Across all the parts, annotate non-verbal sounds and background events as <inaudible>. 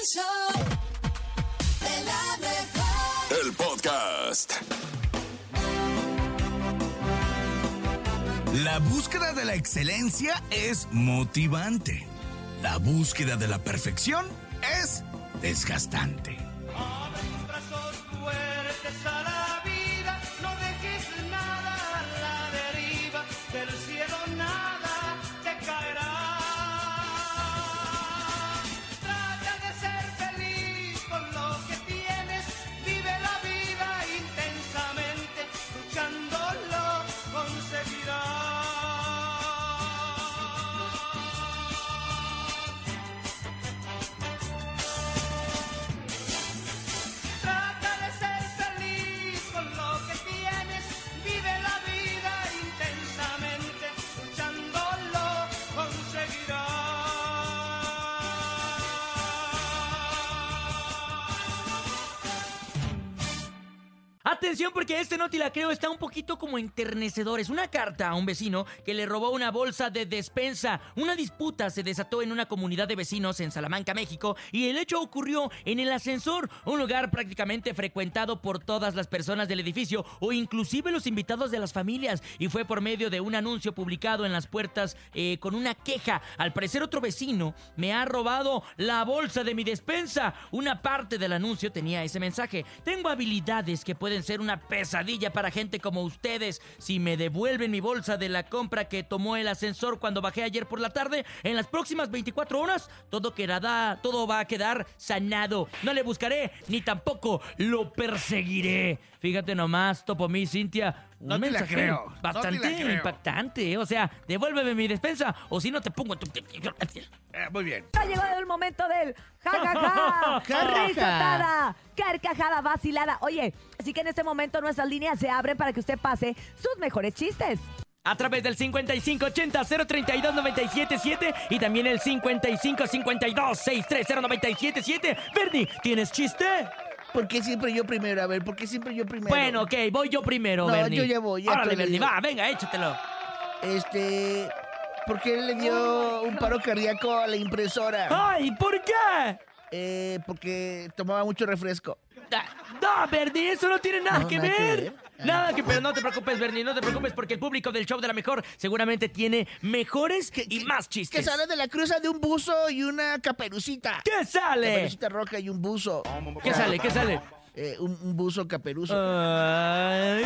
El show de la mejor. El podcast. La búsqueda de la excelencia es motivante. La búsqueda de la perfección es desgastante. Porque este Noti la creo está un poquito como enternecedor. Es una carta a un vecino que le robó una bolsa de despensa. Una disputa se desató en una comunidad de vecinos en Salamanca, México, y el hecho ocurrió en el ascensor, un lugar prácticamente frecuentado por todas las personas del edificio o inclusive los invitados de las familias. Y fue por medio de un anuncio publicado en las puertas eh, con una queja. Al parecer otro vecino me ha robado la bolsa de mi despensa. Una parte del anuncio tenía ese mensaje. Tengo habilidades que pueden ser una pesadilla para gente como ustedes. Si me devuelven mi bolsa de la compra que tomó el ascensor cuando bajé ayer por la tarde, en las próximas 24 horas todo quedará, todo va a quedar sanado. No le buscaré ni tampoco lo perseguiré. Fíjate nomás, Topo mi Cintia. Un No te la mensaje creo, no te la bastante creo. impactante. O sea, devuélveme mi despensa o si no te pongo tu... Eh, muy bien. Ha llegado el momento del <laughs> jajaja, risotada, carcajada vacilada. Oye, así que en este momento nuestras líneas se abren para que usted pase sus mejores chistes. A través del 5580-032-977 y también el 5552-630-977. Bernie, ¿tienes chiste? ¿Por qué siempre yo primero? A ver, ¿por qué siempre yo primero? Bueno, ok, voy yo primero, No, Bernie. yo ya voy, ya Órale, Bernie, va, venga, échatelo. Este. ¿Por qué le dio un paro cardíaco a la impresora? ¡Ay, ¿por qué? Eh, porque tomaba mucho refresco. Ah, No, Bernie, eso no tiene nada, No, que, nada que ver. Nada que pero no te preocupes, Bernie, no te preocupes porque el público del show de la mejor seguramente tiene mejores y más Que chistes. sale de la cruza de un buzo y una caperucita. ¿Qué sale? Caperucita roja y un buzo. ¿Qué sale? ¿Qué sale? Eh, un, un buzo caperuzo. Ay,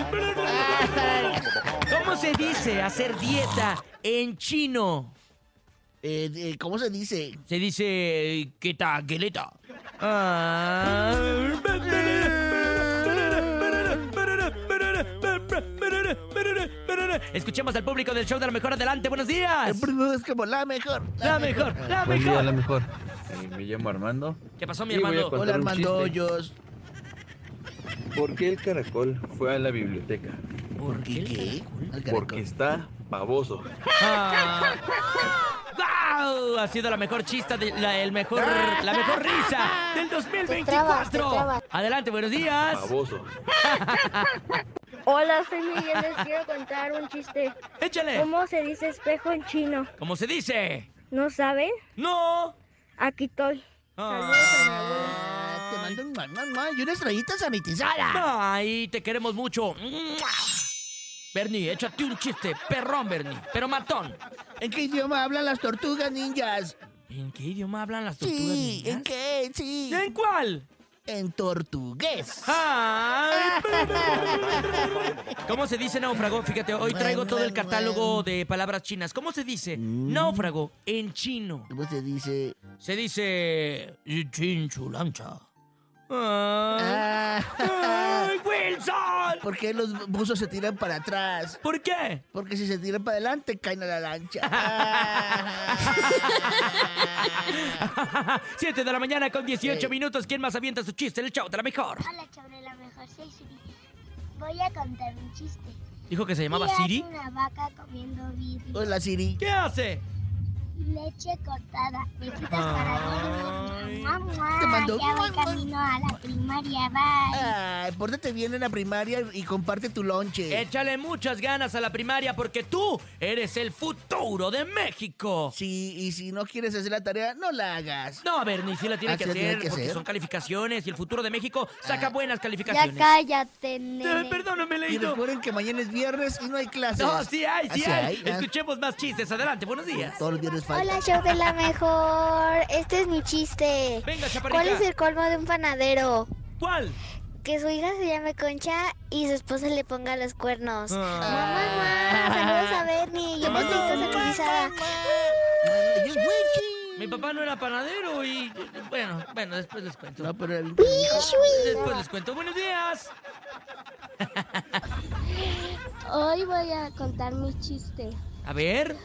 ¿Cómo se dice hacer dieta en chino? Eh, eh, ¿Cómo se dice? Se dice quetaqueleta. Escuchemos al público del show de la mejor adelante. Buenos días. Es como la mejor. La mejor, la Buen día, la mejor. mejor. Eh, me llamo Armando. ¿Qué pasó, mi hermano? Hola Armando. Hoyos. ¿Por qué el caracol fue a la biblioteca? ¿Por ¿Qué? ¿Qué? Porque está baboso. Ah. ¡Guau! Ha sido la mejor chista, de, la, el mejor, la mejor risa del 2024. Adelante, buenos días. Baboso. <laughs> Hola, soy Miguel, les quiero contar un chiste. Échale. ¿Cómo se dice espejo en chino? ¿Cómo se dice? ¿No saben? No. Aquí estoy. Saludos a mi abuelo. Ah, te mando un mua, mua, mua, y una estrellita sanitizada. Ay, te queremos mucho. Bernie, échate un chiste. Perrón, Bernie. Pero matón. ¿En qué idioma hablan las tortugas ninjas? ¿En qué idioma hablan las tortugas Sí, ninjas? ¿en qué? Sí. ¿En cuál? En tortugués. Ay, <laughs> ¿Cómo se dice náufrago? Fíjate, hoy traigo todo el catálogo de palabras chinas. ¿Cómo se dice náufrago en chino? ¿Cómo se dice? Se dice chin chulancha. Ay, Ah, ay, <laughs> Wilson. ¿Por qué los buzos se tiran para atrás? ¿Por qué? Porque si se tiran para adelante, caen a la lancha. <laughs> 7 de la mañana con 18 Sí. minutos. ¿Quién más avienta su chiste? El show de la mejor. Hola, sobre la mejor, soy Siri. Voy a contar un chiste. Dijo que se llamaba ¿Qué hace Siri. una vaca comiendo vidrio? Hola, Siri. ¿Qué hace? Leche cortada. Besitos para. Te mando. Ya voy camino a la primaria, bye. Ay, pórtate bien en la primaria y comparte tu lonche. Échale muchas ganas a la primaria porque tú eres el futuro de México. Sí, y si no quieres hacer la tarea, no la hagas. No, Bernie, sí la tiene Ah, que hacer tiene que porque hacer. son calificaciones y el futuro de México saca Ah. buenas Ya calificaciones. cállate, Eh, nene. Perdóname, Y leído. recuerden que mañana es viernes y no hay clases. No, sí hay, sí Ah, hay. ah. Escuchemos más chistes. Adelante, buenos días. Todos los viernes falta. Hola, show de la mejor. Este es mi chiste. Venga, chaparrita. ¿Cuál es el colmo de un panadero? ¿Cuál? Que su hija se llame Concha y su esposa le ponga los cuernos. Ah. Mamá, mamá, saludos a Bernie. <laughs> Yo me siento salurizada. Ay, es Wichi. Mi papá no era panadero y... Bueno, bueno, después les cuento. No, pero el- Después les cuento. Buenos días. Hoy voy a contar mi chiste. A ver.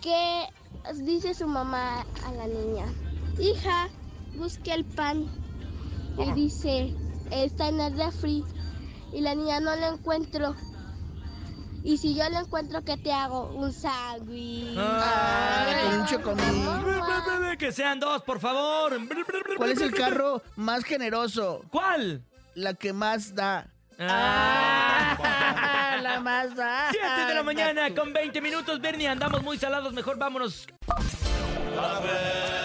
¿Qué dice su mamá a la niña? Hija, busque el pan. Y dice, está en el refri. Y la niña no lo encuentro. Y si yo lo encuentro, ¿qué te hago? Un sándwich. Ay, con un chocomil. Mamá. Que sean dos, por favor. ¿Cuál es el carro más generoso? ¿Cuál? La que más da. Ah. <laughs> la más da. 7 de la mañana con 20 minutos, Bernie. Andamos muy salados. Mejor vámonos. ¡La mancha!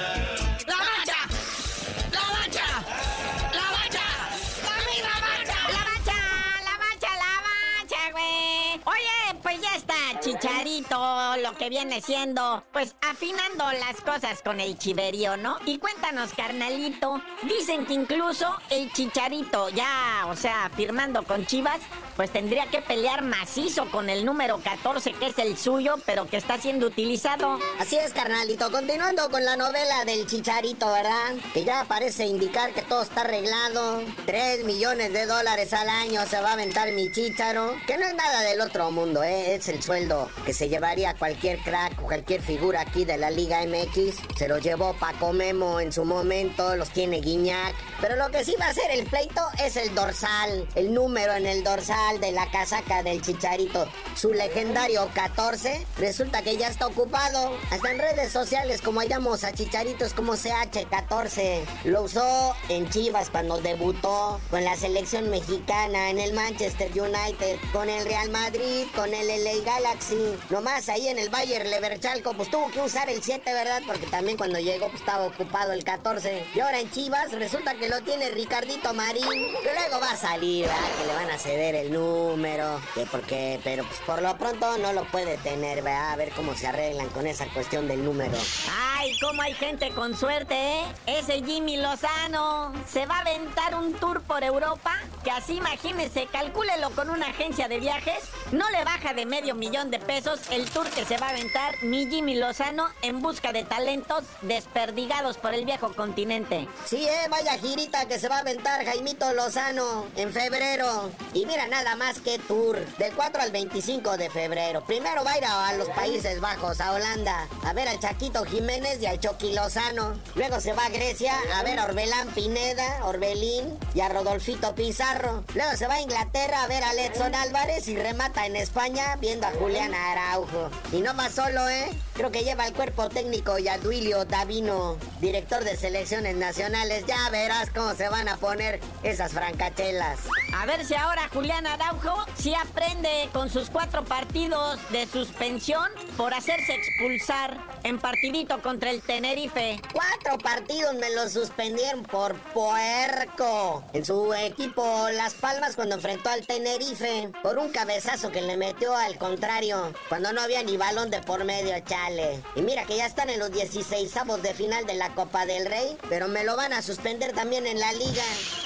Que viene siendo, pues afinando las cosas con el chiverío, ¿no? Y cuéntanos, carnalito, dicen que incluso el Chicharito, ya, o sea, firmando con Chivas, pues tendría que pelear macizo con el número 14, que es el suyo, pero que está siendo utilizado. Así es, carnalito. Continuando con la novela del chicharito, ¿verdad? Que ya parece indicar que todo está arreglado. Tres millones de dólares al año se va a aventar mi chicharo. Que no es nada del otro mundo, ¿eh? Es el sueldo que se llevaría cualquier crack o cualquier figura aquí de la Liga MX. Se lo llevó Paco Memo en su momento, los tiene Guiñac. Pero lo que sí va a ser el pleito es el dorsal. El número en el dorsal de la casaca del chicharito. Su legendario 14 resulta que ya está ocupado. Hasta en redes sociales como hallamos a chicharitos como CH14. Lo usó en Chivas cuando debutó con la selección mexicana, en el Manchester United, con el Real Madrid, con el LA Galaxy. Nomás ahí en el Bayer Leverchalco pues tuvo que usar el 7, ¿verdad? Porque también cuando llegó pues, estaba ocupado el 14. Y ahora en Chivas resulta que lo tiene Ricardito Marín. Luego va a salir, ¿verdad? Que le van a ceder el número. Que porque, pero pues por lo pronto no lo puede tener, ¿verdad? A ver cómo se arreglan con esa cuestión del número. Ay, cómo hay gente con suerte, ¿eh? Ese Jimmy Lozano se va a aventar un tour por Europa, que así imagínese, calcúlelo con una agencia de viajes, no le baja de medio millón de pesos el tour que se va a aventar mi Jimmy Lozano en busca de talentos desperdigados por el viejo continente. Sí, eh, vaya girita que se va a aventar Jaimito Lozano en febrero. Y mira nada más que tour, del 4 al 25 de febrero. Primero va a ir a, los Países Bajos, a Holanda, a ver al Chaquito Jiménez y al Chucky Lozano. Luego se va a Grecia a ver a Orbelán Pineda, Orbelín y a Rodolfito Pizarro. Luego se va a Inglaterra a ver a Edson Álvarez y remata en España viendo a Julián Araujo. No va solo, ¿eh? Creo que lleva el cuerpo técnico a Duilio Davino, director de selecciones nacionales. Ya verás cómo se van a poner esas francachelas. A ver si ahora Julián Araujo sí aprende con sus cuatro partidos de suspensión por hacerse expulsar en partidito contra el Tenerife. Cuatro partidos me los suspendieron por puerco. En su equipo Las Palmas cuando enfrentó al Tenerife. Por un cabezazo que le metió al contrario. Cuando no había ni balón de por medio, chale. Y mira que ya están en los 16 de final de la Copa del Rey. Pero me lo van a suspender también en la liga.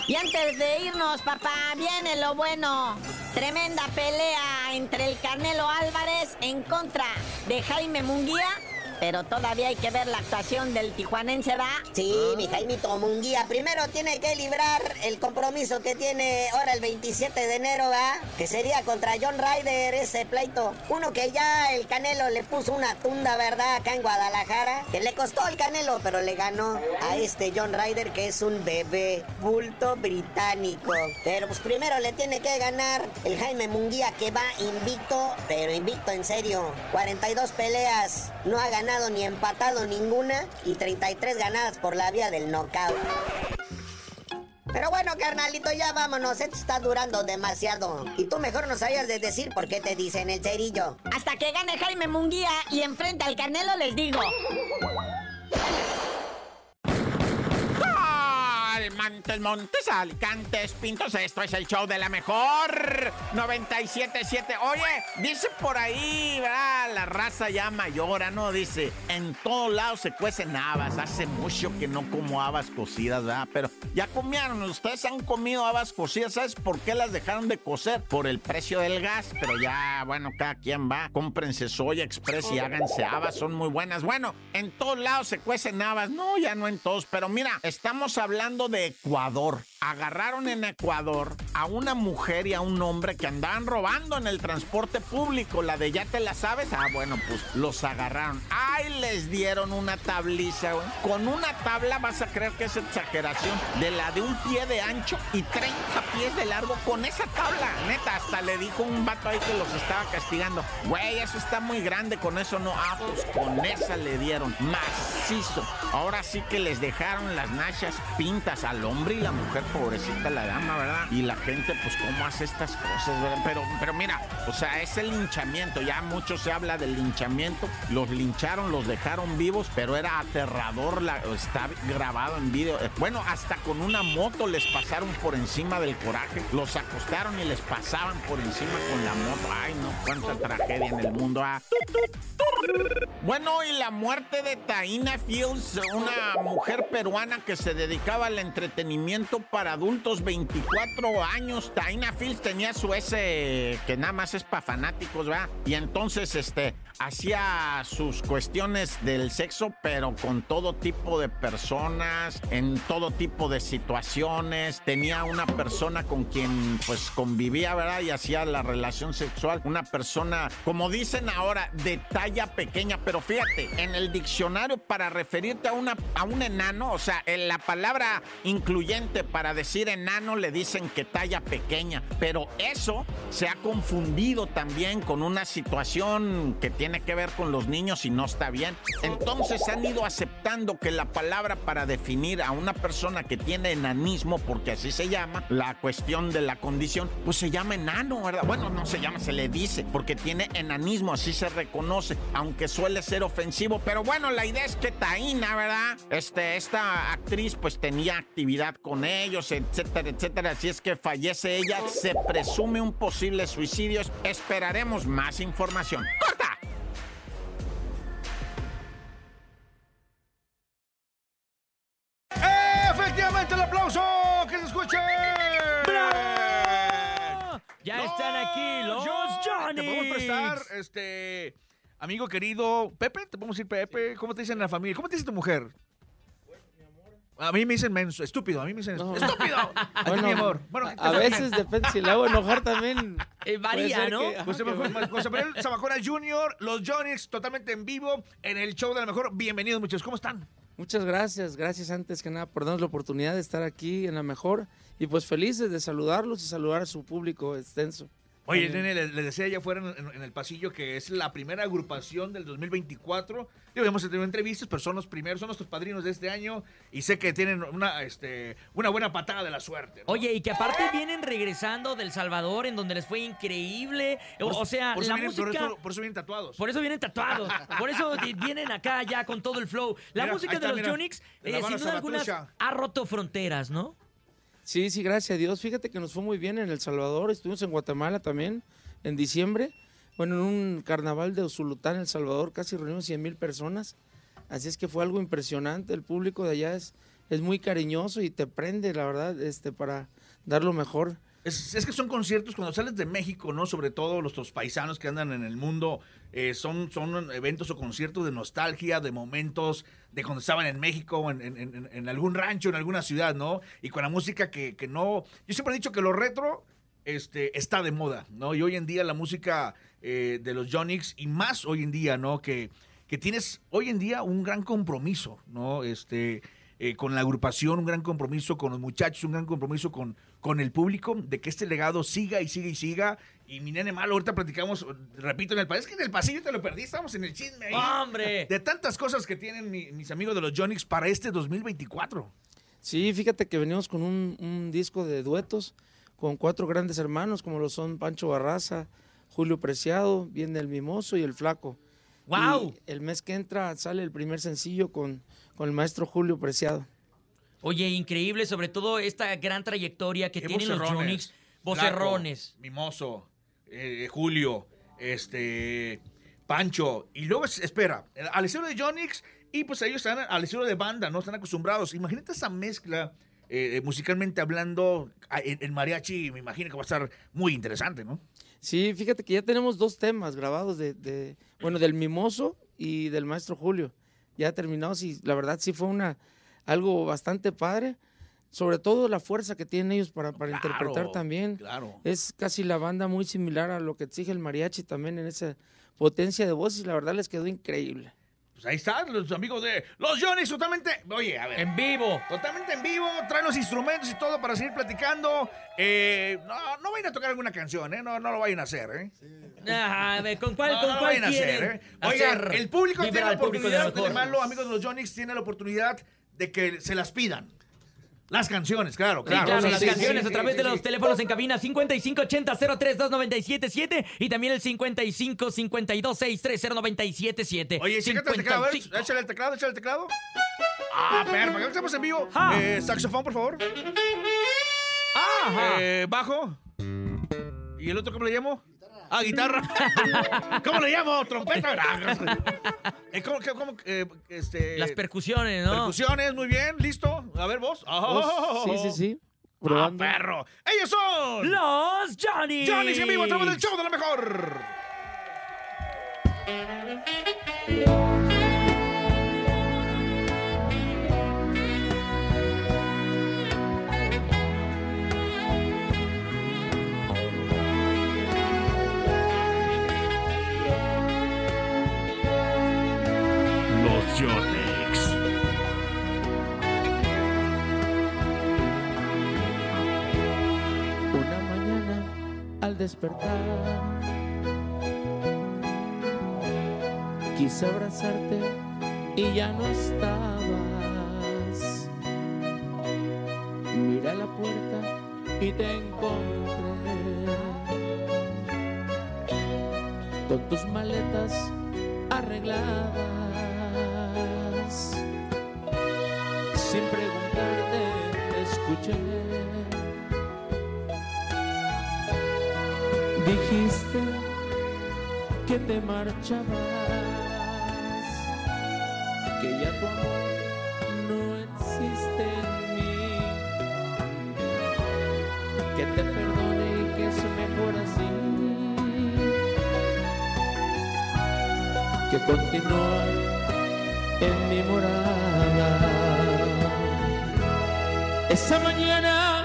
Y antes de irnos, papá, viene lo bueno. Tremenda pelea entre el Canelo Álvarez en contra de Jaime Munguía. Pero todavía hay que ver la actuación del tijuanense, ¿va? Sí, mi Jaimito Munguía. Primero tiene que librar el compromiso que tiene ahora el 27 de enero, ¿va? Que sería contra John Ryder ese pleito. Uno que ya el Canelo le puso una tunda, ¿verdad? Acá en Guadalajara. Que le costó el Canelo, pero le ganó a este John Ryder que es un bebé bulto británico. Pero pues primero le tiene que ganar el Jaime Munguía que va invicto, pero invicto en serio. 42 peleas, no ha ganado ni empatado ninguna y 33 ganadas por la vía del knockout. Pero bueno, carnalito, ya vámonos. Esto está durando demasiado. Y tú mejor nos hayas de decir por qué te dicen el cerillo. Hasta que gane Jaime Munguía y enfrente al Canelo les digo. Montes, Montes, Alicantes, Pintos. Esto es el show de la mejor 977. Oye, dice por ahí, ¿verdad? La raza ya mayora, ¿no? Dice, en todos lados se cuecen habas. Hace mucho que no como habas cocidas, ¿verdad? Pero ya comieron, ustedes han comido habas cocidas. ¿Sabes por qué las dejaron de cocer? Por el precio del gas. Pero ya, bueno, cada quien va. Cómprense soya express y háganse habas. Son muy buenas. Bueno, en todos lados se cuecen habas. No, ya no en todos. Pero mira, estamos hablando de Ecuador. Agarraron en Ecuador a una mujer y a un hombre que andaban robando en el transporte público. La de ya te la sabes. Ah, bueno, pues los agarraron. Ay, les dieron una tabliza, güey. Con una tabla vas a creer que es exageración. De la de un pie de ancho y 30 pies de largo. Con esa tabla, neta, hasta le dijo un vato ahí que los estaba castigando. Güey, eso está muy grande. Con eso no. Ah, pues con esa le dieron. Macizo. Ahora sí que les dejaron las nachas pintas al hombre y la mujer, pobrecita la dama, ¿verdad? Y la gente, pues, ¿cómo hace estas cosas, verdad? Pero, pero mira, o sea, es el linchamiento. Ya mucho se habla del linchamiento. Los lincharon, los dejaron vivos, pero era aterrador. Está grabado en video. Bueno, hasta con una moto les pasaron por encima del coraje. Los acostaron y les pasaban por encima con la moto. Ay, no, cuánta tragedia en el mundo. Ah. Bueno, y la muerte de Taina Fields, una mujer peruana que se dedicaba al entretenimiento adultos, 24 años. Taina Fields tenía su ese que nada más es para fanáticos, ¿verdad? Y entonces, este, hacía sus cuestiones del sexo, pero con todo tipo de personas, en todo tipo de situaciones. Tenía una persona con quien, pues, convivía, ¿verdad? Y hacía la relación sexual. Una persona, como dicen ahora, de talla pequeña, pero fíjate, en el diccionario para referirte a, una, a un enano, o sea, en la palabra incluyente para decir enano le dicen que talla pequeña, pero eso se ha confundido también con una situación que tiene que ver con los niños y no está bien. Entonces han ido aceptando que la palabra para definir a una persona que tiene enanismo, porque así se llama, la cuestión de la condición, pues se llama enano, ¿verdad? Bueno, no se llama, se le dice, porque tiene enanismo, así se reconoce, aunque suele ser ofensivo, pero bueno, la idea es que Taina, ¿verdad? Este, esta actriz pues tenía actividad con ellos, etcétera, etcétera, así es que fallece ella, se presume un posible suicidio, esperaremos más información. ¡Corta! ¡Efectivamente el aplauso! ¡Que se escuche! Ya están aquí los Johnny. Te podemos prestar, este, amigo querido, Pepe, te podemos decir Pepe, ¿cómo te dicen en la familia? ¿Cómo te dice tu mujer? A mí me dicen menso, estúpido, a mí me dicen No. estúpido. <laughs> A ti, Bueno, mi amor. Bueno, a veces depende si le hago enojar también. Eh, varía, ¿no? que- José, varía. José Manuel Zamacona Jr., los Johnny's totalmente en vivo en el show de la mejor. Bienvenidos, muchachos. ¿Cómo están? Muchas gracias, gracias antes que nada por darnos la oportunidad de estar aquí en la mejor y pues felices de saludarlos y saludar a su público extenso. Oye, nene, les, les decía allá afuera en, en- en el pasillo que es la primera agrupación del 2024. Digo, hemos tenido entrevistas, pero son los primeros, son nuestros padrinos de este año y sé que tienen una, este, una buena patada de la suerte. ¿no? Oye, y que aparte vienen regresando del Salvador, en donde les fue increíble. O, o sea, por eso la vienen- por música. eso- por eso vienen tatuados. Por eso vienen tatuados. Por eso vienen acá ya con todo el flow. La Mira, música de está, los. Jonix, eh, sin duda alguna, ha roto fronteras, ¿no? Sí, sí, gracias a Dios. Fíjate que nos fue muy bien en El Salvador, estuvimos en Guatemala también en diciembre. Bueno, en un carnaval de Usulután, El Salvador, casi reunimos 100 mil personas. Así es que fue algo impresionante. El público de allá es, es muy cariñoso y te prende, la verdad, este, para dar lo mejor. Es, es que son conciertos cuando sales de México, ¿no? Sobre todo nuestros paisanos que andan en el mundo, eh, son, son eventos o conciertos de nostalgia, de momentos de cuando estaban en México, en, en- en- en algún rancho, en alguna ciudad, ¿no? Y con la música que, que no... Yo siempre he dicho que lo retro este, está de moda, ¿no? Y hoy en día la música eh, de los Jonix, y más hoy en día, ¿no? Que, que tienes hoy en día un gran compromiso, ¿no? Este, eh, con la agrupación, un gran compromiso con los muchachos, un gran compromiso con, con el público, de que este legado siga y siga y siga. Y mi nene malo, ahorita platicamos, repito, en el país, que en el pasillo te lo perdí, estamos en el chisme ahí. ¡Hombre! De tantas cosas que tienen mi- mis amigos de los Jonix para este 2024. Sí, fíjate que venimos con un, un disco de duetos con cuatro grandes hermanos, como lo son Pancho Barraza, Julio Preciado, viene el Mimoso y el Flaco. Y el mes que entra sale el primer sencillo con, con el maestro Julio Preciado. Oye, increíble, sobre todo esta gran trayectoria que tienen los. Jonix. Vocerrones. Mimoso, eh, Julio, este, Pancho. Y luego, es- espera, al estilo de Jonix, y pues ellos están al estilo de banda, no están acostumbrados. Imagínate esa mezcla, eh, musicalmente hablando, en mariachi, me imagino que va a estar muy interesante, ¿no? Sí, fíjate que ya tenemos dos temas grabados de, de- bueno, del Mimoso y del maestro Julio. Ya terminados y la verdad sí fue una algo bastante padre. Sobre todo la fuerza que tienen ellos para, para interpretar también. Claro. Es casi la banda muy similar a lo que exige el mariachi también en esa potencia de voz y la verdad les quedó increíble. Pues ahí están los amigos de los Johnny's, totalmente. Oye, a ver. En vivo. Totalmente en vivo, traen los instrumentos y todo para seguir platicando. Eh, no, no vayan a tocar alguna canción, ¿eh? No, no lo vayan a hacer, ¿eh? Ah, a ver, ¿con cuál, No, con no lo cuál vayan a hacer, ¿eh? Oigan, hacer el público tiene la de oportunidad, lo mejor? además los amigos de los Johnny's tienen la oportunidad de que se las pidan. Las canciones, claro, Sí, claro. las canciones a través de los teléfonos en cabina 5580-032977 y también el 5552-630977. Oye, chécate el teclado, échale el teclado, échale el teclado. Ah, perfecto, ya estamos en vivo. Ja. Eh, saxofón, por favor. Ajá. Eh, bajo. ¿Y el otro cómo le llamo? Ah, guitarra. <laughs> ¿Cómo le llamo? Trompeta. <laughs> Eh, ¿Cómo, qué- cómo, eh, este, Las percusiones, ¿no? percusiones, muy bien, listo. A ver, vos. Oh, sí, sí, sí. Ah, Probando. perro. Ellos son Los Johnny. Johnny en vivo través del show de la mejor. Quise abrazarte y ya no estabas. Miré a la puerta y te encontré con tus maletas arregladas. Sin preguntarte, te escuché. Que te marchabas, que ya tu amor no existe en mí, que te perdone y que es mejor así, que continúa en mi morada. Esa mañana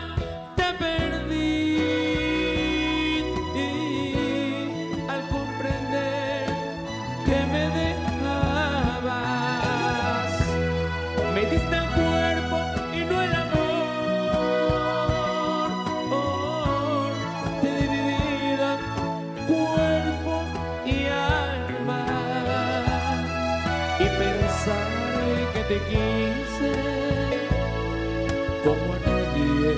te quise como a nadie.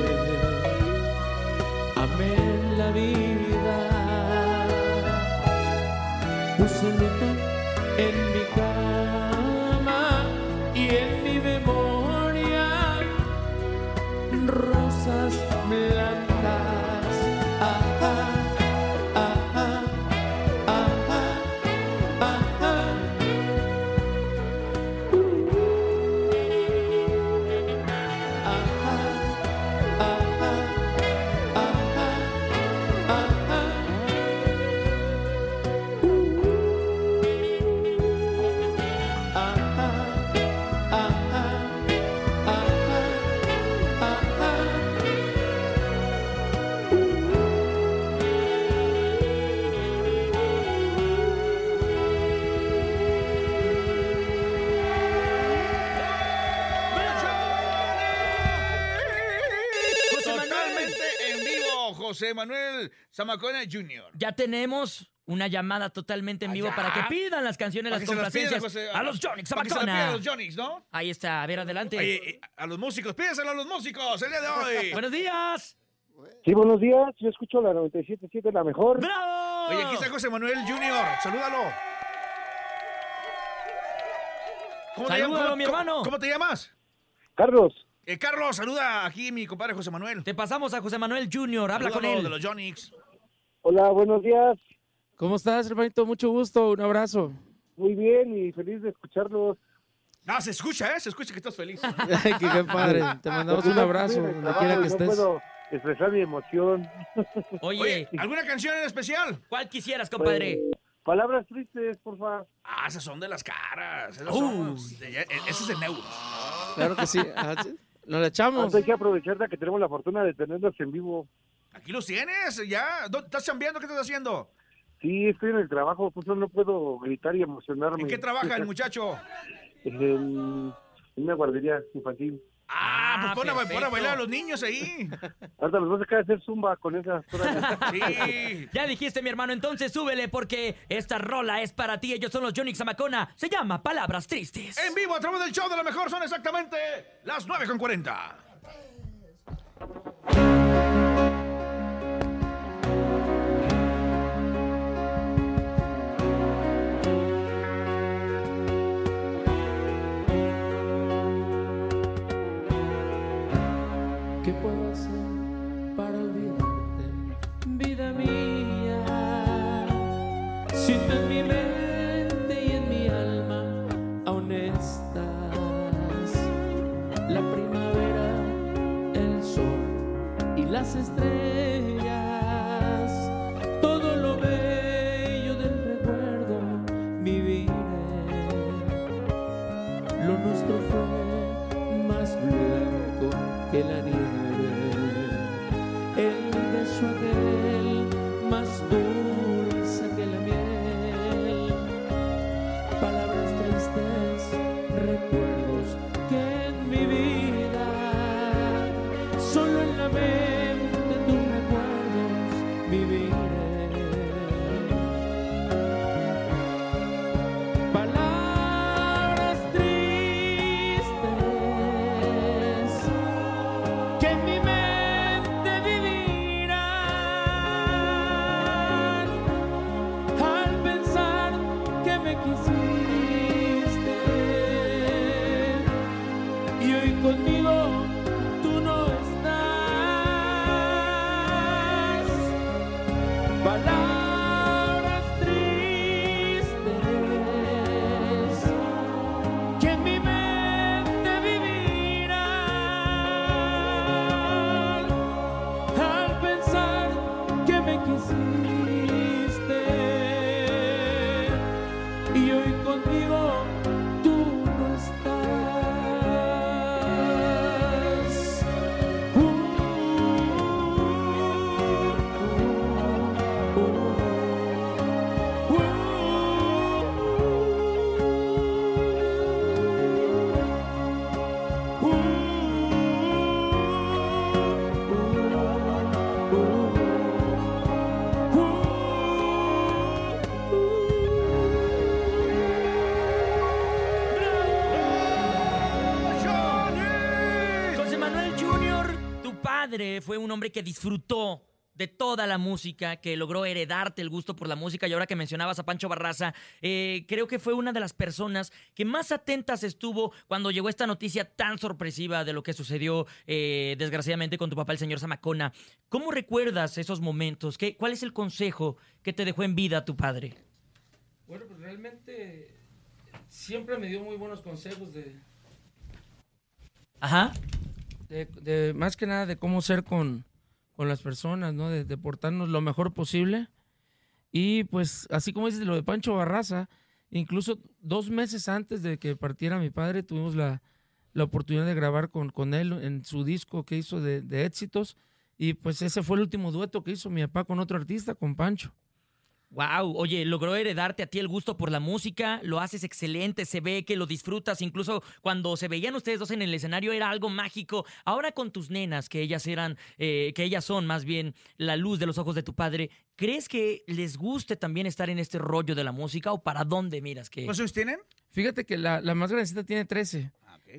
Amé la vida Zamacona Jr. Ya tenemos una llamada totalmente en vivo Allá. para que pidan las canciones, Para las pidan, complacencias José. a los Jonix Zamacona. a los Jonix, ¿no? Ahí está, a ver, adelante. Oye, eh, a los músicos, pídeselo a los músicos el día de hoy. <laughs> Buenos días. Sí, buenos días. Yo escucho la 97.7, la mejor. ¡Bravo! Oye, aquí está José Manuel Junior. Salúdalo. ¿Cómo te llamas? ¿Cómo- mi hermano. ¿Cómo te llamas? Carlos. Eh, Carlos, saluda aquí mi compadre José Manuel. Te pasamos a José Manuel Junior, habla con él. de los Jonix. Hola, buenos días. ¿Cómo estás, hermanito? Mucho gusto, un abrazo. Muy bien y feliz de escucharlos. No, se escucha, ¿eh? Se escucha que estás feliz. <laughs> Ay, qué, qué padre. Te mandamos un abrazo, donde quiera que no estés. puedo expresar mi emoción. Oye, ¿alguna canción en especial? ¿cuál quisieras, compadre? Pues, palabras tristes, por favor. Ah, esas son de las caras. Esas Uh. son de- eh, ese es de Neus. Claro que sí. Ah. Nos la echamos. Hay que aprovechar de que tenemos la fortuna de tenerlos en vivo. Aquí los tienes, ya. ¿Dó- ¿Estás chambeando? ¿Qué estás haciendo? Sí, estoy en el trabajo, por eso no puedo gritar y emocionarme. ¿En qué trabaja el muchacho? En, <laughs> en una guardería infantil. Ah, pues pon a, perfecto. pon a bailar a los niños ahí. <laughs> Ahorita los voy a hacer zumba con esas horas. <laughs> Sí. Ya dijiste, mi hermano, entonces súbele porque esta rola es para ti. Ellos son los Jonix Zamacona. Se llama Palabras Tristes. En vivo a través del show de lo mejor son exactamente las 9.40. padre fue un hombre que disfrutó de toda la música, que logró heredarte el gusto por la música. Y ahora que mencionabas a Pancho Barraza, eh, creo que fue una de las personas que más atentas estuvo cuando llegó esta noticia tan sorpresiva de lo que sucedió eh, desgraciadamente con tu papá, el señor Zamacona. ¿Cómo recuerdas esos momentos? ¿Qué, ¿Cuál es el consejo que te dejó en vida tu padre? Bueno, pues realmente siempre me dio muy buenos consejos de, Ajá. De, más que nada de cómo ser con, con las personas, ¿no? De, de portarnos lo mejor posible. Y pues, así como dices lo de Pancho Barraza, incluso dos meses antes de que partiera mi padre, tuvimos la, la oportunidad de grabar con, con él en su disco que hizo de éxitos. Y pues ese fue el último dueto que hizo mi papá con otro artista, con Pancho. Wow, oye, logró heredarte a ti el gusto por la música, lo haces excelente, se ve que lo disfrutas, incluso cuando se veían ustedes dos en el escenario era algo mágico. Ahora con tus nenas, que ellas eran, eh, que ellas son más bien la luz de los ojos de tu padre, ¿crees que les guste también estar en este rollo de la música o para dónde miras que? ¿Cuántos tienen? Fíjate que la, la más grandecita tiene 13.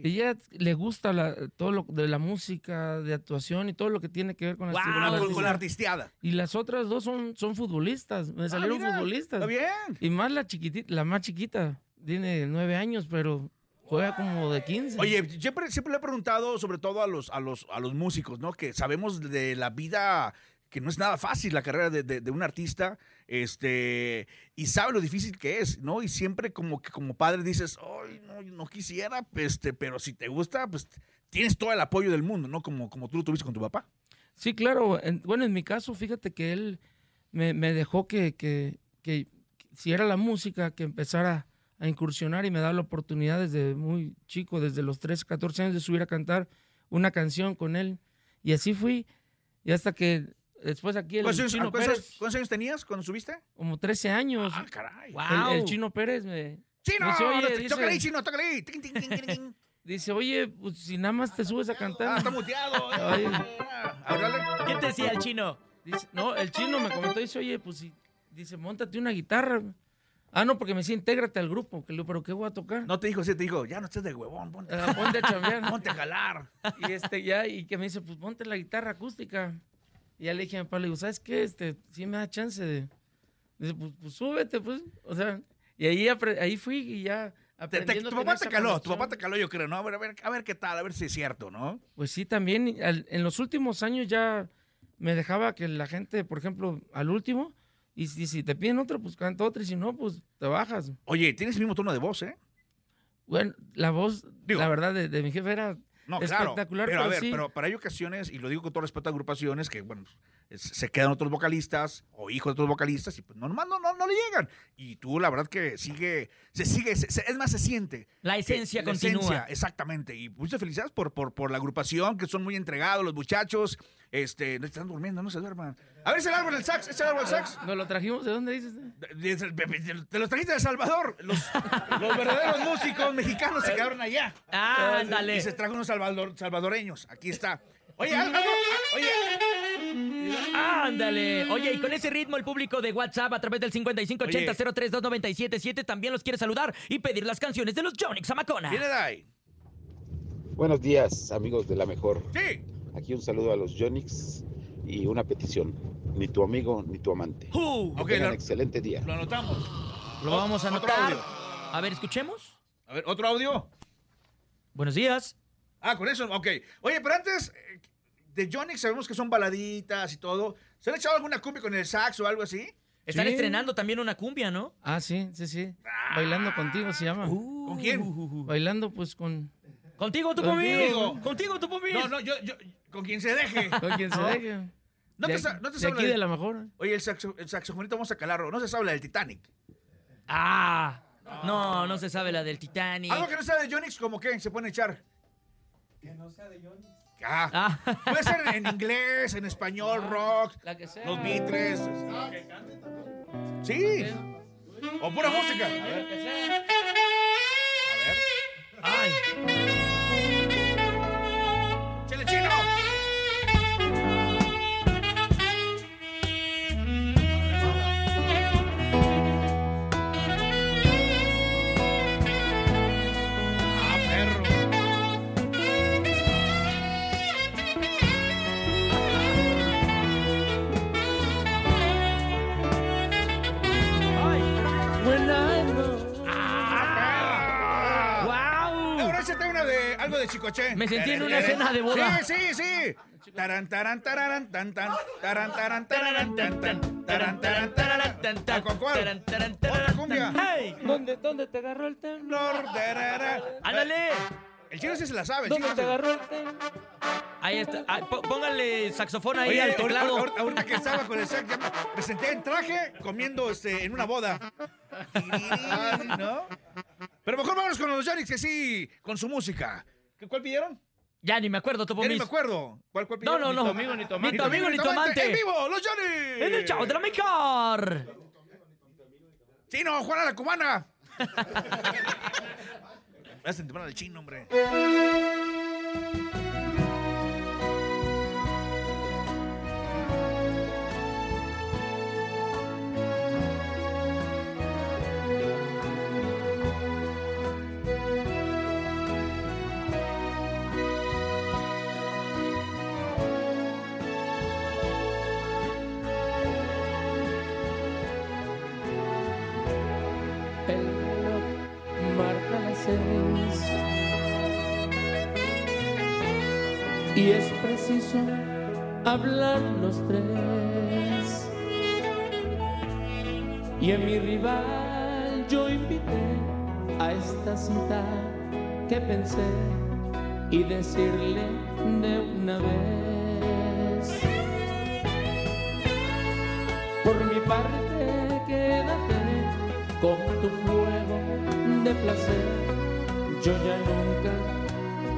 Ella le gusta la- todo lo de la música, de actuación y todo lo que tiene que ver con, la- con la con- con artista. la artisteada. Y las otras dos son, son futbolistas. Me salieron mira, futbolistas. está bien. Y más la chiquitita, la más chiquita. Tiene nueve años, pero juega como de 15. Oye, siempre, siempre le he preguntado, sobre todo a los, a los, a los músicos, ¿no? Que sabemos de la vida, que no es nada fácil la carrera de, de- de un artista, este, y sabe lo difícil que es, ¿no? Y siempre como que como padre dices, ay, no, quisiera, este, pero si te gusta, pues tienes todo el apoyo del mundo, ¿no? Como, como tú lo tuviste con tu papá. Sí, claro. En- bueno, en mi caso, fíjate que él me, dejó que, que, que si era la música, que empezara a incursionar y me da la oportunidad desde muy chico, desde los 13, 14 años, de subir a cantar una canción con él. Y así fui. Y hasta que después aquí el ¿Cuántos años, Chino cuántos- Pérez, cuántos años tenías cuando subiste? como 13 años. Ah, caray. El, el Chino Pérez me... ¡Chino! dice, "Oye", dice- tócale ahí, chino, tócale tin, tin, tin. <laughs> Dice, oye, pues si nada más te subes a cantar. Ah, está muteado. <laughs> Ay. ¿Qué te decía el chino? Dice, no, el chino me comentó, dice, oye, pues si, dice, montate una guitarra. Ah, no, porque me decía, intégrate al grupo. Que le digo, ¿pero qué voy a tocar? No te dijo, sí, te dijo, ya no estés de huevón, ponte, Ah, ponte a chambear. <laughs> ponte a jalar. Y este, ya, y que me dice, pues ponte la guitarra acústica. Y ya le dije a mi papá, le digo, ¿sabes qué? Este, sí me da chance de. Dice, pues, pues súbete, pues. O sea, y ahí, ahí fui y ya. Te- te- aprendiendo tu papá te caló, tu papá te caló, yo creo, ¿no? A ver, a ver, a ver qué tal, a ver si es cierto, ¿no? Pues sí, también al- en los últimos años ya me dejaba que la gente, por ejemplo, al último, y si, si te piden otra, pues canta otra, y si no, pues te bajas. Oye, tienes el mismo tono de voz, ¿eh? Bueno, la voz, Digo- la verdad, de, de mi jefe era No, claro. espectacular, pero, a ver, sí. pero, pero hay ocasiones, y lo digo con todo respeto a agrupaciones, que, bueno, se quedan otros vocalistas o hijos de otros vocalistas y pues no, no, no, no le llegan. Y tú, la verdad que sigue, se sigue, se- se- es más, se siente. La que- esencia la continúa. esencia, exactamente. Y muchas felicidades por, por, por la agrupación, que son muy entregados los muchachos. Este, no están durmiendo, no se duerman. A ver, es el árbol del sax, es el árbol del sax. ¿Nos lo trajimos? ¿De dónde dices? De- de- de- Te los trajiste de El Salvador. Los, los verdaderos músicos mexicanos se quedaron allá. Ah, ándale. Y se trajo unos salvador- salvadoreños. Aquí está. Oye, algo, algo- oye. Ándale. Oye, y con ese ritmo el público de WhatsApp a través del 5580-032977 también los quiere saludar y pedir las canciones de los Jonix Zamacona. ¿Quién era ahí? Buenos días, amigos de la mejor. Sí. Aquí un saludo a los Jonix y una petición. Ni tu amigo ni tu amante. Uh, Que ok, tengan lo- excelente día. Lo anotamos. Lo vamos a Otro anotar. audio. A ver, escuchemos. A ver, otro audio. Buenos días. Ah, con eso, ok. Oye, pero antes, de Jonix sabemos que son baladitas y todo. ¿Se han echado alguna cumbia con el sax o algo así? Están Sí. estrenando también una cumbia, ¿no? Ah, sí, sí, sí. Bailando contigo se llama. ¿Con quién? Bailando pues con... Contigo, tu Contigo. pomis. Contigo, tu pomis. No, no, yo, yo, con quien se deje. <laughs> Con quien se deje. No de, te, no te de sabe aquí de la mejor. Oye, el, saxo, el saxofonista vamos a calarlo. No se sabe la del Titanic. Ah. No, no se sabe la del Titanic. Algo que no sea de Jonix, como que se pueden echar. Que no sea de Johnny. Ah, puede ser en inglés, en español, rock, La que sea. los Beatles. Sí. O pura música. A ver. A ver. Ay. Chicoche. Me sentí en una cena de boda. Sí, sí, sí. Taran, taran, tararan, tan, tan. Taran, taran, tararan, tan, tan. Taran, taran, tararan, tan, tan. ¿Con cuál? Otra cumbia. ¡Hey! ¿Dónde, ¿Dónde te agarró el temblor? ¡Ándale! El chino sí se la sabe. el ¿Dónde te agarró el temblor? Ahí está. Ah, pó- pónganle saxofón ahí al teclado. ahorita- que estaba con el sax, me- senté en traje comiendo este, en una boda. <laughs> ¿No? Pero mejor vámonos con los Yanix, que sí, con su música. ¿Qué- ¿Cuál pidieron? Ya ni me acuerdo, Topo Ya ni me acuerdo. ¿Cuál, cuál No, pidieron? no, no. amigo ni tu amante. Ni tu amigo ni tu amante. ¡En vivo, los Yanix! En el show de la mejor. Sí, no, Juana la cubana. <laughs> Me hacen temprano al chino, hombre. El reloj marca las seis. Y es preciso hablar los tres. Y a mi rival yo invité a esta cita que pensé y decirle de una vez. Por mi parte, quédate con tu fuego de placer. Yo ya nunca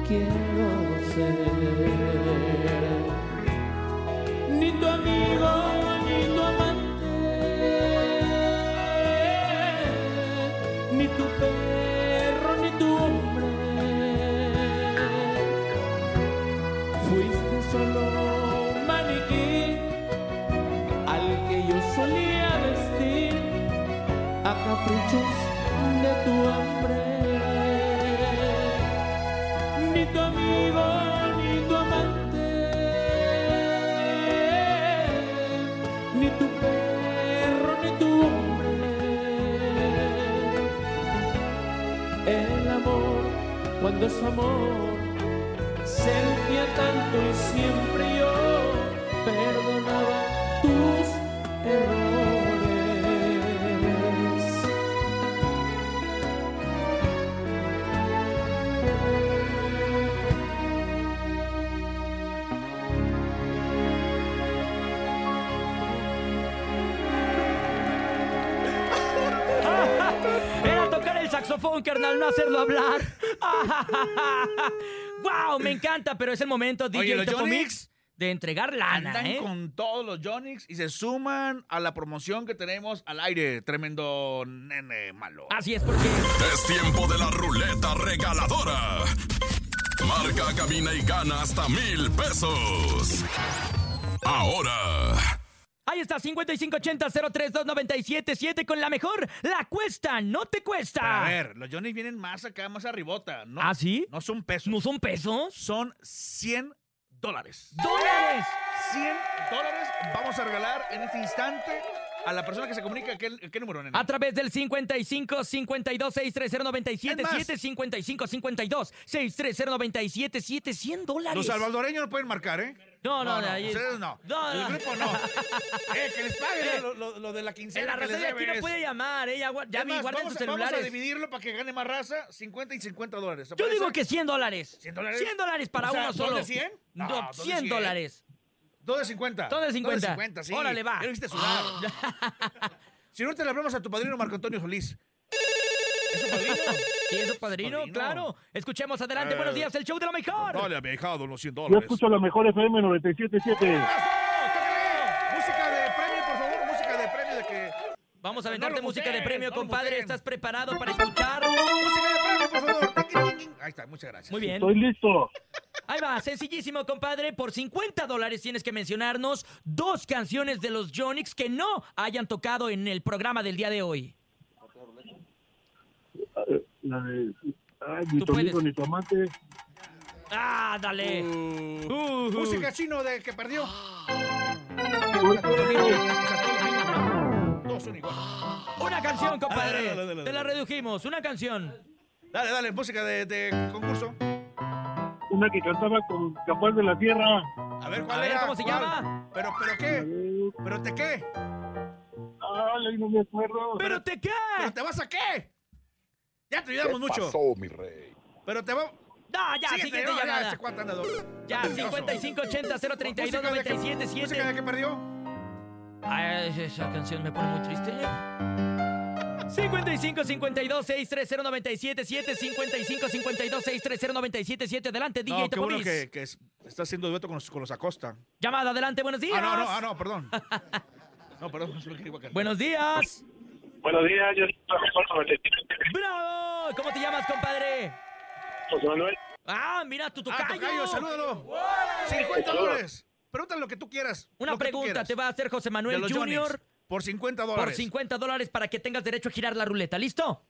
quiero ser ni tu amigo ni tu amante, sentía tanto y siempre yo perdonaba tus errores. <laughs> Era tocar el saxofón, carnal, no hacerlo hablar. <laughs> ¡Wow! Me encanta, pero es el momento, DJ Oye, los Topo Yonix Mix, de entregar lana, Andan ¿eh? con todos los Jonix y se suman a la promoción que tenemos al aire. Tremendo nene malo. Así es, porque... Es tiempo de la ruleta regaladora. Marca, cabina y gana hasta mil pesos. Ahora. Ahí está, 5580-032977 con la mejor. La cuesta, no te cuesta. A ver, los Jonix vienen más acá, más arribota. No, ¿Ah, sí? No son pesos. ¿No son pesos? Son 100 dólares. ¡Dólares! 100 dólares vamos a regalar en este instante a la persona que se comunica. ¿Qué, qué número, nene? A través del 55 52 630 977 55 52 630 977 100 dólares. Los salvadoreños no pueden marcar, ¿eh? No, no, de ahí- Ustedes no. No, El no. grupo no. <laughs> eh, que les paguen lo, lo- lo de la En quincena. la raza de aquí no puede llamar, ¿eh? Ya, ya Es vi, más, guarden vamos, sus a- vamos a celulares. dividirlo para que gane más raza, 50 y 50 dólares. ¿te Yo digo que 100 dólares. ¿100 dólares? 100 dólares para O sea, uno ¿dos solo. de 100? No, No, dos de 100 100. dólares. Dos de 50. Dos de 50. Dos de 50, sí. Órale, va. Ya lo hiciste sudar. <laughs> si no, te le hablamos a tu padrino Marco Antonio Solís. ¿Es tu padrino? Sí, es su padrino, claro. Escuchemos adelante. Eh, Buenos días, el show de lo mejor. Dale, abejado, los 100 Yo dólares. escucho la mejor FM 97.7. Música de premio, por favor. Música de premio de que... Vamos a No aventarte lo música de premio, no compadre. ¿Estás preparado para escuchar? <laughs> Música de premio, por favor. Ahí está, muchas gracias. Muy bien. Estoy listo. Ahí va, sencillísimo, compadre. Por 50 dólares tienes que mencionarnos dos canciones de los Jonix que no hayan tocado en el programa del día de hoy. La de. Ay, ni Tú tu amigo puedes. ni tu amante. ¡Ah, dale! Uh, Música chino de que perdió. Todos son iguales. Una canción, compadre. Dale, dale, dale, Te la redujimos. Una canción. Dale, dale, música de, de concurso. Una que cantaba con Capaz de la Tierra. A ver, ¿cuál A ver, era? ¿cómo se ¿Cuál? llama? ¿Pero, pero qué? ¿Pero te qué? Ay, no me acuerdo. ¿Pero te qué? ¿Pero te vas a qué? Ya te ayudamos mucho. mi rey? Pero te va... No, ya, Síguete, siguiente no, ya, llamada. Ya, Mentiroso. 5580 032 ¿Música de qué- 977 ¿Música de qué perdió? Ay, esa canción me pone muy triste. 55 52 630 977 55 52 630 977 Adelante, DJ No, qué bueno que, que es- está haciendo dueto con los, con los Acosta. Llamada, adelante, buenos días. Ah, no, no, ah, <laughs> no, perdón. No, perdón. no sé qué iba a cantar. Buenos días. Buenos días, yo soy la mejor 97. ¡Bravo! ¿Cómo te llamas, compadre? José Manuel. Ah, mira, tu Ah, tocayo. tocayo, salúdalo. 50 dólares. Pregúntale lo que tú quieras. Una pregunta quieras. te va a hacer José De Manuel los Junior Yonix, Por 50 por dólares. 50 dólares para que tengas derecho a girar la ruleta. ¿Listo?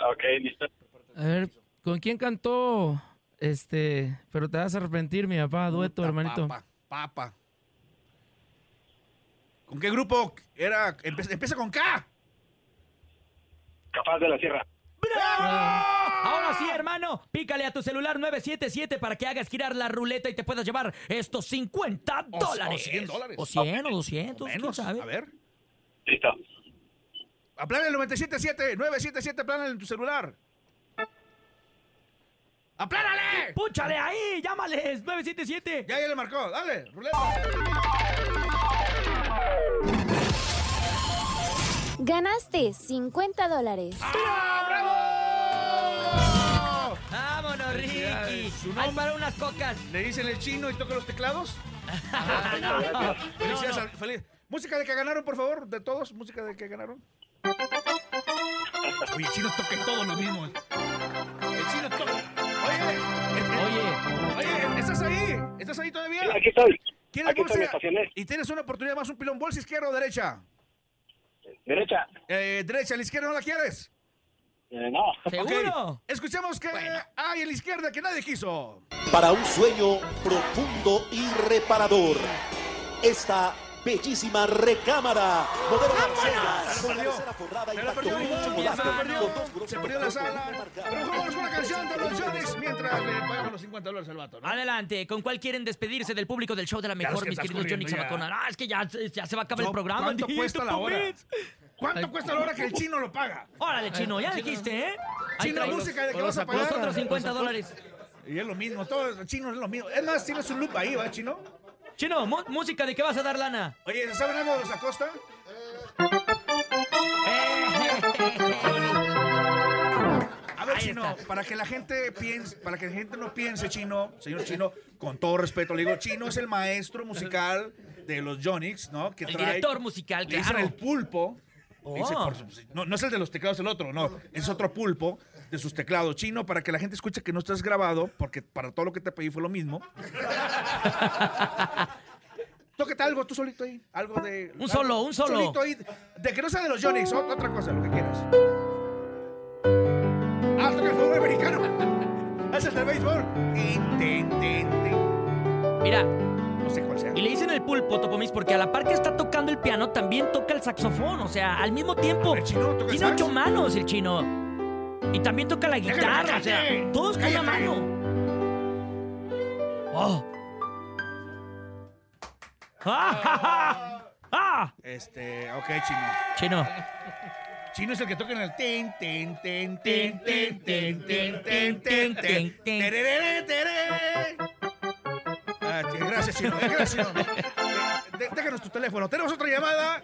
Ok, listo. A ver, ¿con quién cantó? Este, pero te vas a arrepentir, mi papá, dueto, Puta hermanito. Papa, papa. ¿Con qué grupo era? Empe- Empieza con K. Capaz de la Sierra. Ahora sí, hermano, pícale a tu celular 977 para que hagas girar la ruleta y te puedas llevar estos 50 O- o dólares. 100 dólares. O 100 o 200, quién Menos. sabe. A ver. Listo. Aplana el 977. 977, aplánale en tu celular. ¡Aplánale! ¡Púchale ahí! ¡Llámales! 977. Ya, ya le marcó. Dale, ruleta. Ganaste 50 dólares. ¡Ah, ¡Vámonos, Ricky! Su ¡Hay nombre. para unas cocas! ¿Le dicen el chino y toca los teclados? <laughs> no, Felicidades, no. al- feliz. Música de que ganaron, por favor, de todos. Música de que ganaron. Oye, el chino toca todo lo mismo. El chino toca. Oye, Oye, oye, ¿estás ahí? ¿Estás ahí todavía? Sí, aquí estoy. ¿Quieres Aquí estoy, me bolsa? estacioné. Y tienes una oportunidad más, un pilón. ¿Bolsa izquierda o derecha? Derecha. Eh, derecha, ¿a la izquierda no la quieres? Eh, no. ¿seguro? Escuchemos que hay en la izquierda que nadie quiso. Para un sueño profundo y reparador. Esta bellísima recámara. Modelo forrada Se la perdió, de se la perdió, dos grupos se perdió la de sala. Pero vamos con la canción de los Johnny's mientras le pagamos los 50 dólares al vato, ¿no? Adelante, ¿con cuál quieren despedirse del público del show de la mejor, mis queridos Johnny. Zamacona? Ah, es que ya, ya se va a acabar el programa. ¿Cuánto cuesta la hora? ¿Cuánto cuesta la hora que el chino lo paga? Órale, chino, ya dijiste, ¿eh? Ahí Chino, música de que vas a pagar. Los otros 50 dólares. Y es lo mismo, todo el chino es lo mismo. Es más, tienes un loop ahí, ¿va, chino? Chino, música de qué vas a dar lana. Oye, ¿saben algo de los Acosta? A ver, Ahí chino, está. para que la gente piense, para que la gente no piense, chino, señor chino, con todo respeto, le digo, chino es el maestro musical de los Jonix, ¿no? Que El trae, director musical, le dicen claro. el pulpo. Oh. Dice, por su- no, no es el de los teclados el otro, no, es otro pulpo de sus teclados. Chino, para que la gente escuche que no estás grabado, porque para todo lo que te pedí fue lo mismo. <laughs> Tócate algo tú solito ahí, algo de... Un solo, un solo. Solito ahí, de que no sea de los Jonix, o- otra cosa, lo que quieras. Ah, toca el fútbol americano. <laughs> Ese es el béisbol. Mira, No sé cuál sea. y le dicen el pulpo, Topomis, porque a la par que está tocando el piano, también toca el saxofón. O sea, al mismo tiempo. El chino toca Tiene ocho manos el chino. Y también toca la Déjame guitarra. O sea, todos con una mano. ¡Oh! ¡Ah! ¡Ah! Este, ok, chino. Chino. Chino es el que toca en el tin, tin, tin, tin, tin, tin, tin, tin, tin, tin, tererere, terere. Ah, De- de- Déjanos tu teléfono. Tenemos otra llamada.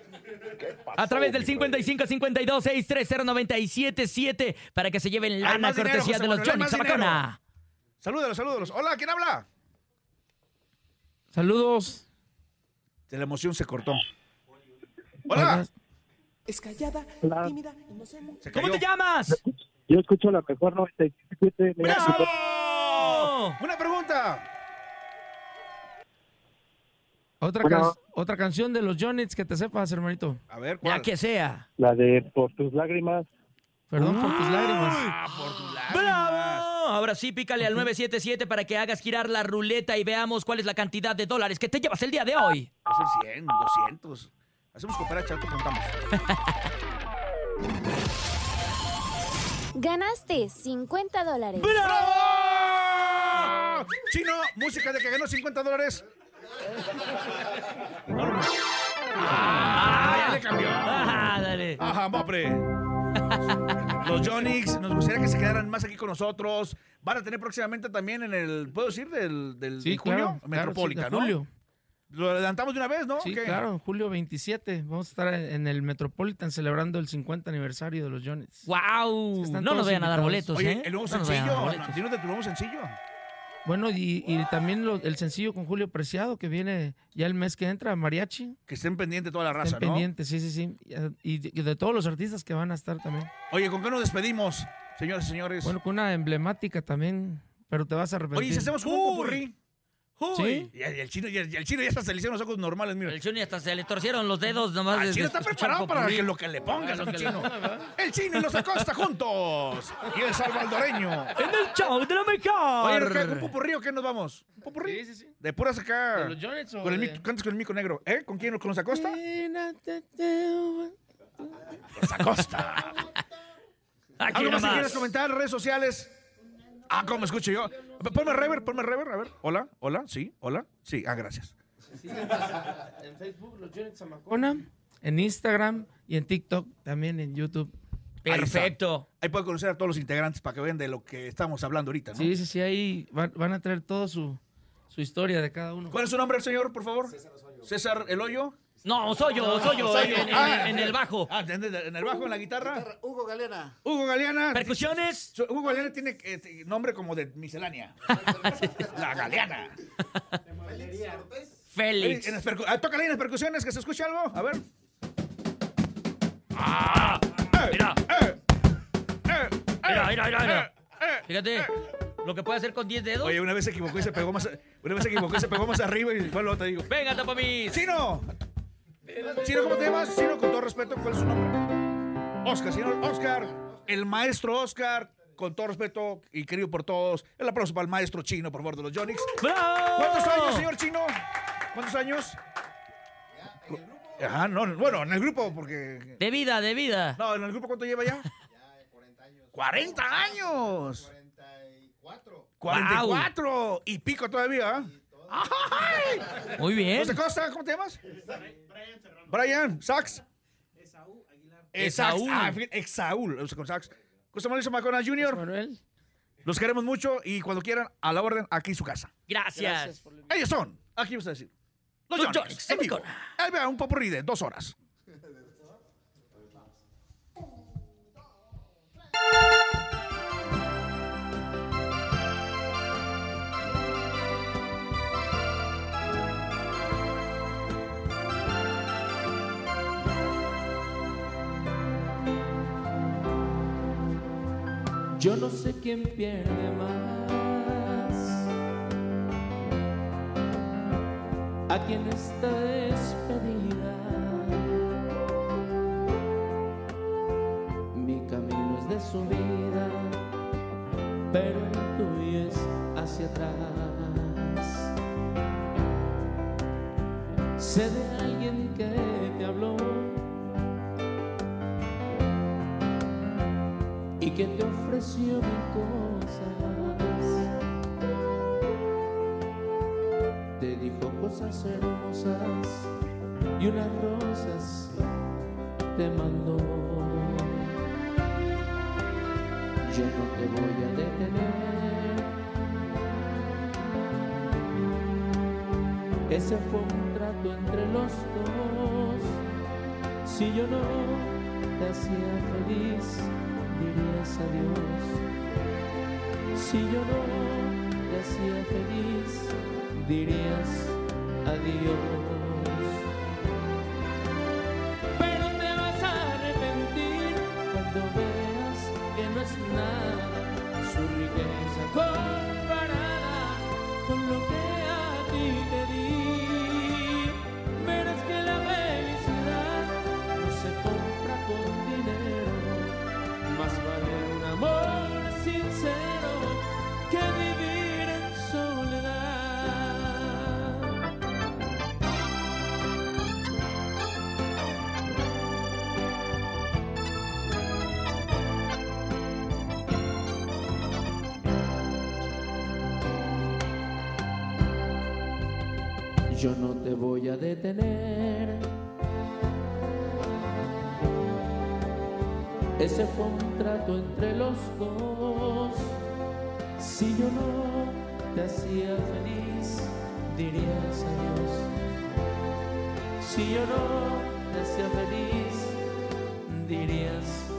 A través del 55 52 630 977 para que se lleven lana dinero, cortesía de los Johnny Zamacona. Salúdalos, salúdalos. Hola, ¿quién habla? Saludos. De la emoción se cortó. Hola. Es callada, Hola. tímida. Se ¿Cómo te llamas? Yo escucho la mejor 97. me ¡Bravo! Una pregunta. Otra, Bueno. can- otra canción de los Jonits que te sepas, hermanito. A ver, Ya ¿cuál? que sea. La de Por tus lágrimas. Perdón por tus lágrimas. Ah, por lágrimas. ¡Bravo! Ahora sí, pícale al 977 para que hagas girar la ruleta y veamos cuál es la cantidad de dólares que te llevas el día de hoy. Es el 100, 200. Hacemos cooperar, chato, contamos. Ganaste 50 dólares. ¡Bravo! Chino, música de que ganó 50 dólares. Ah, ya le cambió. Ah, dale. Ajá, mopre. Los Jonix, nos gustaría que se quedaran más aquí con nosotros. Van a tener próximamente también en el, ¿puedo decir? Del, del Sí, de julio, claro. claro, sí, de ¿no? julio. Lo adelantamos de una vez, ¿no? Sí, claro, julio 27. Vamos a estar en el Metropolitan celebrando el 50 aniversario de los Jonits. ¡Wow! Están No nos vayan a dar boletos, Oye, ¿eh? el nuevo No sencillo, dar boletos. ¿tienes de tu nuevo sencillo? Bueno, y, y también lo- el sencillo con Julio Preciado, que viene ya el mes que entra, Mariachi. Que estén pendientes toda la raza, Estén ¿no? pendientes, sí, sí, sí. Y de, y de todos los artistas que van a estar también. Oye, ¿con qué nos despedimos, señores y señores? Bueno, con una emblemática también, pero te vas a arrepentir. Oye, si hacemos un popurrí. Sí. Y el chino, y el, y el chino ya hasta se le hicieron los ojos normales, mira. El chino hasta se le torcieron los dedos nomás. El chino de está preparado para que lo que le pongas, que le chino. El chino y los Acosta juntos. Y el salvadoreño. En el show de la mejor. Oye. ¿un popurrí o qué nos vamos? ¿Un popurrí? Sí, sí, sí. De puras acá. ¿De los Jonets o con el de- mico- ¿Cantas con el mico negro? ¿Eh? ¿Con quién? ¿Con los Acosta? Los Acosta. <laughs> ¿Algo más que quieras comentar? ¿Redes sociales? Ah, ¿cómo me escucho yo? Ponme rever, ponme rever. A ver. Hola, hola, sí, hola. Sí, ah, gracias. En Facebook, los Jonets Zamacona. En Instagram y en TikTok, también en YouTube. Ahí. Perfecto. Ahí puede conocer a todos los integrantes para que vean de lo que estamos hablando ahorita, ¿no? Sí, sí, sí, ahí van, van a traer toda su, su historia de cada uno. ¿Cuál es su nombre, señor, por favor? César El Hoyo. No, soy yo, soy yo, en, en- Ah, en el bajo. Ah, en, en- el bajo, en la guitarra. Hugo Galeana. Hugo Galeana. ¿Percusiones? Hugo Galeana tiene eh, nombre como de miscelánea. <laughs> la Galeana. Félix. Percu- ah, tócale en las percusiones, que se escuche algo. A ver. Ah, mira. Eh, Mira, mira, mira, mira. Fíjate lo que puede hacer con 10 dedos. Oye, una vez se equivocó y se pegó más. Una vez se equivocó y se pegó más arriba y fue lo te digo. Venga, Tapamis. ¡Chino! Chino, ¿cómo te llamas? Chino, con todo respeto, ¿cuál es su nombre? Oscar, señor Oscar, el maestro Oscar, con todo respeto y querido por todos. El aplauso para el maestro Chino, por favor, de los Jonix. ¿Cuántos años, señor Chino? ¿Cuántos años? Ajá, no, bueno, en el grupo, porque. De vida, de vida. No, ¿en el grupo cuánto lleva ya? 40 años. 44. Y pico todavía. ¿ah? ¡Ay! Muy bien. ¿No se consta? ¿Cómo te llamas? Brian, Sax. Esaú. Ah, fíjate, Exaúl, o sea, con Sax. José Mauricio Macona Jr. Manuel. Los queremos mucho y cuando quieran, a la orden, aquí su casa. Gracias. Ellos son, aquí vas a decir. Los, Los en vivo. Ahí vea, un popurrí de dos horas. Yo no sé quién pierde más. A quien está despedida. Mi camino es de subida, pero el tuyo es hacia atrás. Sé de alguien que te habló que te ofreció mil cosas. Te dijo cosas hermosas y unas rosas te mandó. Yo no te voy a detener. Ese fue un trato entre los dos. Si yo no te hacía feliz, dirías adiós. Si yo no te hacía feliz, dirías adiós. Voy a detener. Ese fue un trato entre los dos. Si yo no te hacía feliz, dirías adiós. Si yo no te hacía feliz, dirías